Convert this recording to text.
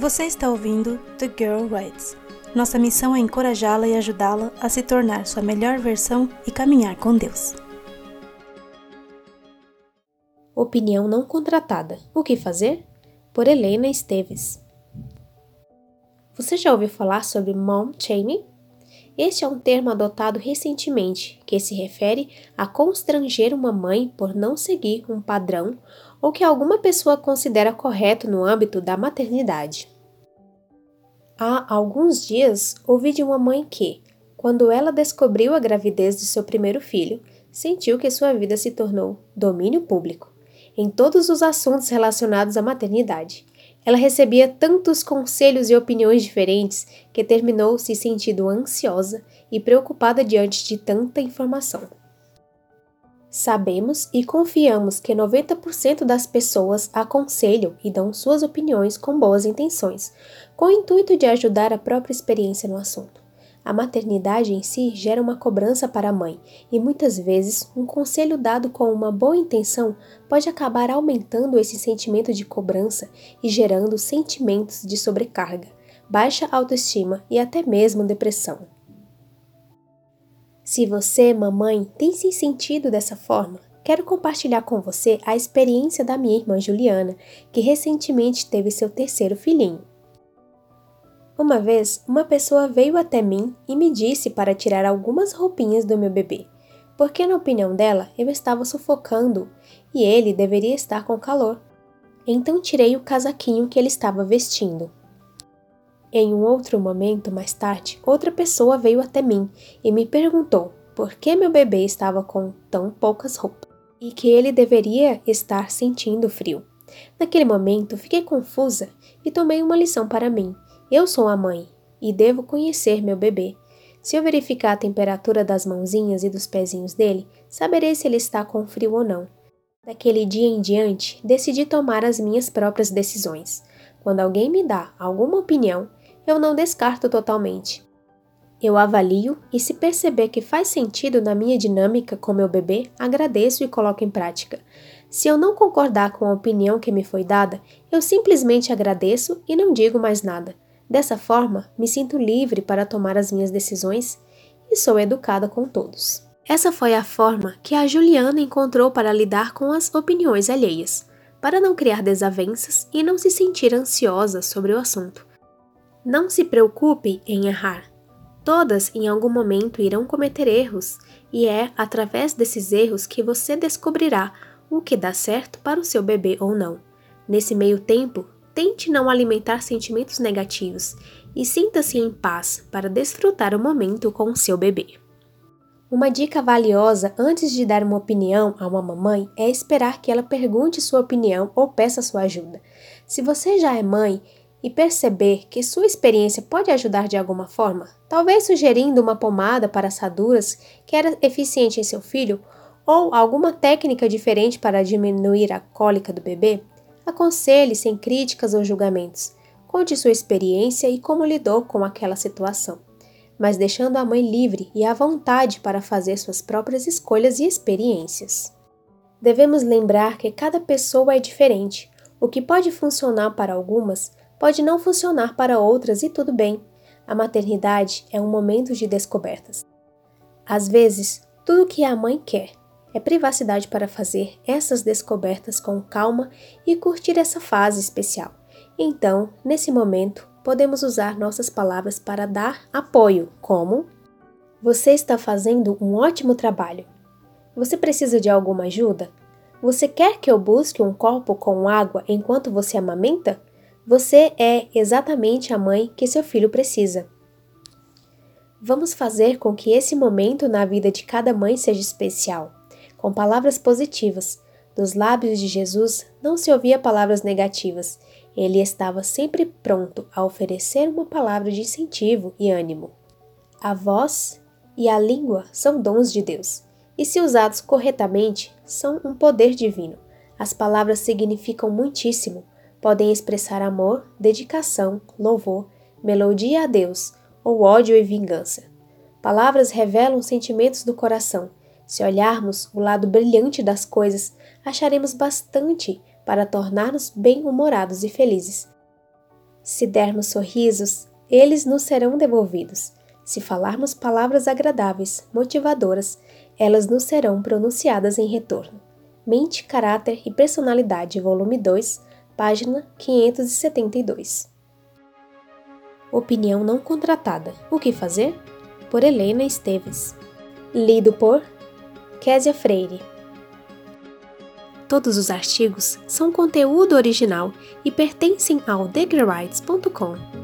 Você está ouvindo The Girl Writes. Nossa missão é encorajá-la e ajudá-la a se tornar sua melhor versão e caminhar com Deus. Opinião não contratada. O que fazer? Por Helena Esteves. Você já ouviu falar sobre mom shaming? Este é um termo adotado recentemente que se refere a constranger uma mãe por não seguir um padrão ou que alguma pessoa considera correto no âmbito da maternidade. Há alguns dias ouvi de uma mãe que, quando ela descobriu a gravidez do seu primeiro filho, sentiu que sua vida se tornou domínio público em todos os assuntos relacionados à maternidade. Ela recebia tantos conselhos e opiniões diferentes que terminou se sentindo ansiosa e preocupada diante de tanta informação. Sabemos e confiamos que 90% das pessoas aconselham e dão suas opiniões com boas intenções, com o intuito de ajudar a própria experiência no assunto. A maternidade em si gera uma cobrança para a mãe, e muitas vezes um conselho dado com uma boa intenção pode acabar aumentando esse sentimento de cobrança e gerando sentimentos de sobrecarga, baixa autoestima e até mesmo depressão. Se você, mamãe, tem se sentido dessa forma, quero compartilhar com você a experiência da minha irmã Juliana, que recentemente teve seu terceiro filhinho. Uma vez, uma pessoa veio até mim e me disse para tirar algumas roupinhas do meu bebê, porque, na opinião dela, eu estava sufocando e ele deveria estar com calor. Então tirei o casaquinho que ele estava vestindo. Em um outro momento, mais tarde, outra pessoa veio até mim e me perguntou por que meu bebê estava com tão poucas roupas e que ele deveria estar sentindo frio. Naquele momento, fiquei confusa e tomei uma lição para mim. Eu sou a mãe e devo conhecer meu bebê. Se eu verificar a temperatura das mãozinhas e dos pezinhos dele, saberei se ele está com frio ou não. Daquele dia em diante, decidi tomar as minhas próprias decisões. Quando alguém me dá alguma opinião, eu não descarto totalmente. Eu avalio e, se perceber que faz sentido na minha dinâmica com meu bebê, agradeço e coloco em prática. Se eu não concordar com a opinião que me foi dada, eu simplesmente agradeço e não digo mais nada. Dessa forma, me sinto livre para tomar as minhas decisões e sou educada com todos. Essa foi a forma que a Juliana encontrou para lidar com as opiniões alheias, para não criar desavenças e não se sentir ansiosa sobre o assunto. Não se preocupe em errar. Todas em algum momento irão cometer erros, e é através desses erros que você descobrirá o que dá certo para o seu bebê ou não. Nesse meio tempo, tente não alimentar sentimentos negativos e sinta-se em paz para desfrutar o momento com o seu bebê. Uma dica valiosa antes de dar uma opinião a uma mamãe é esperar que ela pergunte sua opinião ou peça sua ajuda. Se você já é mãe e perceber que sua experiência pode ajudar de alguma forma, talvez sugerindo uma pomada para assaduras que era eficiente em seu filho, ou alguma técnica diferente para diminuir a cólica do bebê, aconselhe sem críticas ou julgamentos. Conte sua experiência e como lidou com aquela situação, mas deixando a mãe livre e à vontade para fazer suas próprias escolhas e experiências. Devemos lembrar que cada pessoa é diferente. O que pode funcionar para algumas pode não funcionar para outras e tudo bem. A maternidade é um momento de descobertas. Às vezes, tudo o que a mãe quer é privacidade para fazer essas descobertas com calma e curtir essa fase especial. Então, nesse momento, podemos usar nossas palavras para dar apoio, como: Você está fazendo um ótimo trabalho. Você precisa de alguma ajuda? Você quer que eu busque um copo com água enquanto você amamenta? Você é exatamente a mãe que seu filho precisa. Vamos fazer com que esse momento na vida de cada mãe seja especial, com palavras positivas. Dos lábios de Jesus não se ouvia palavras negativas. Ele estava sempre pronto a oferecer uma palavra de incentivo e ânimo. A voz e a língua são dons de Deus, e se usados corretamente, são um poder divino. As palavras significam muitíssimo podem expressar amor, dedicação, louvor, melodia a Deus ou ódio e vingança. Palavras revelam sentimentos do coração. Se olharmos o lado brilhante das coisas, acharemos bastante para tornar-nos bem-humorados e felizes. Se dermos sorrisos, eles nos serão devolvidos. Se falarmos palavras agradáveis, motivadoras, elas nos serão pronunciadas em retorno. Mente, Caráter e Personalidade, volume 2, página 572. Opinião não contratada. O que fazer? Por Helena Esteves. Lido por Késia Freire. Todos os artigos são conteúdo original e pertencem ao degreerights.com.